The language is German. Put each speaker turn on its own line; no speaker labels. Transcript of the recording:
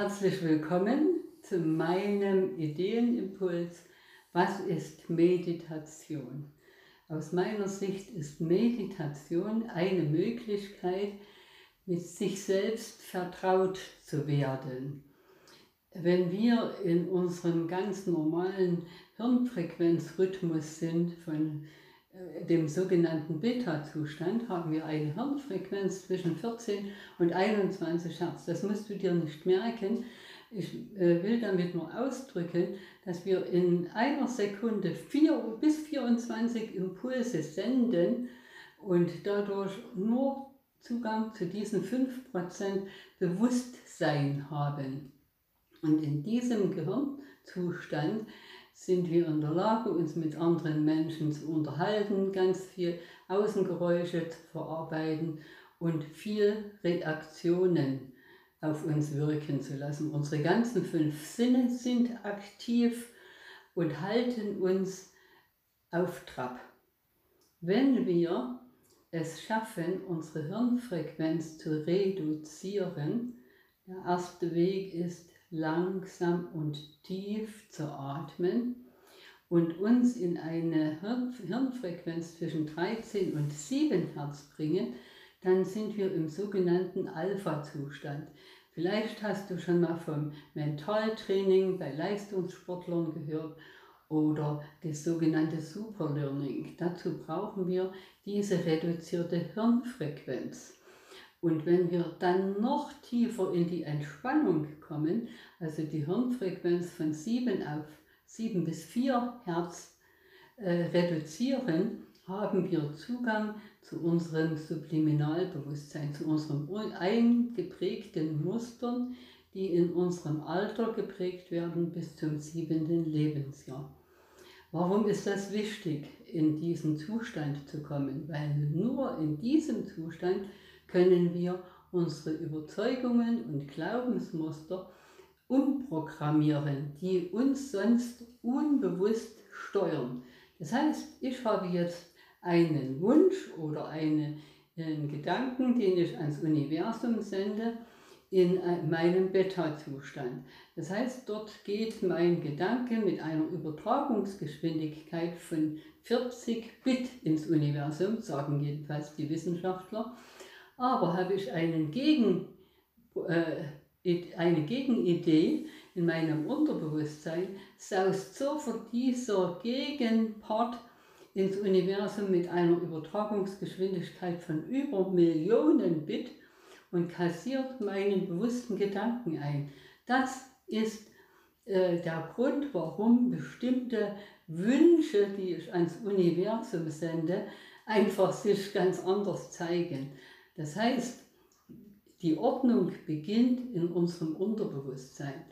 Herzlich willkommen zu meinem Ideenimpuls. Was ist Meditation? Aus meiner Sicht ist Meditation eine Möglichkeit, mit sich selbst vertraut zu werden. Wenn wir in unserem ganz normalen Hirnfrequenzrhythmus sind von dem sogenannten Beta-Zustand haben wir eine Hirnfrequenz zwischen 14 und 21 Hertz. Das musst du dir nicht merken. Ich äh, will damit nur ausdrücken, dass wir in einer Sekunde vier, bis 24 Impulse senden und dadurch nur Zugang zu diesen 5% Bewusstsein haben. Und in diesem Gehirnzustand sind wir in der Lage, uns mit anderen Menschen zu unterhalten, ganz viel Außengeräusche zu verarbeiten und viel Reaktionen auf uns wirken zu lassen. Unsere ganzen fünf Sinne sind aktiv und halten uns auf Trab. Wenn wir es schaffen, unsere Hirnfrequenz zu reduzieren, der erste Weg ist langsam und tief zu atmen und uns in eine Hirnfrequenz zwischen 13 und 7 Hertz bringen, dann sind wir im sogenannten Alpha-Zustand. Vielleicht hast du schon mal vom Mentaltraining bei Leistungssportlern gehört oder das sogenannte Superlearning. Dazu brauchen wir diese reduzierte Hirnfrequenz. Und wenn wir dann noch tiefer in die Entspannung kommen, also die Hirnfrequenz von 7 auf 7 bis 4 Hertz äh, reduzieren, haben wir Zugang zu unserem Subliminalbewusstsein, zu unseren eingeprägten Mustern, die in unserem Alter geprägt werden bis zum siebenten Lebensjahr. Warum ist das wichtig, in diesen Zustand zu kommen? Weil nur in diesem Zustand können wir unsere Überzeugungen und Glaubensmuster umprogrammieren, die uns sonst unbewusst steuern. Das heißt, ich habe jetzt einen Wunsch oder eine, einen Gedanken, den ich ans Universum sende, in meinem Beta-Zustand. Das heißt, dort geht mein Gedanke mit einer Übertragungsgeschwindigkeit von 40 Bit ins Universum, sagen jedenfalls die Wissenschaftler. Aber habe ich einen Gegen, äh, eine Gegenidee in meinem Unterbewusstsein, saust sofort dieser Gegenpart ins Universum mit einer Übertragungsgeschwindigkeit von über Millionen Bit und kassiert meinen bewussten Gedanken ein. Das ist äh, der Grund, warum bestimmte Wünsche, die ich ans Universum sende, einfach sich ganz anders zeigen. Das heißt, die Ordnung beginnt in unserem Unterbewusstsein.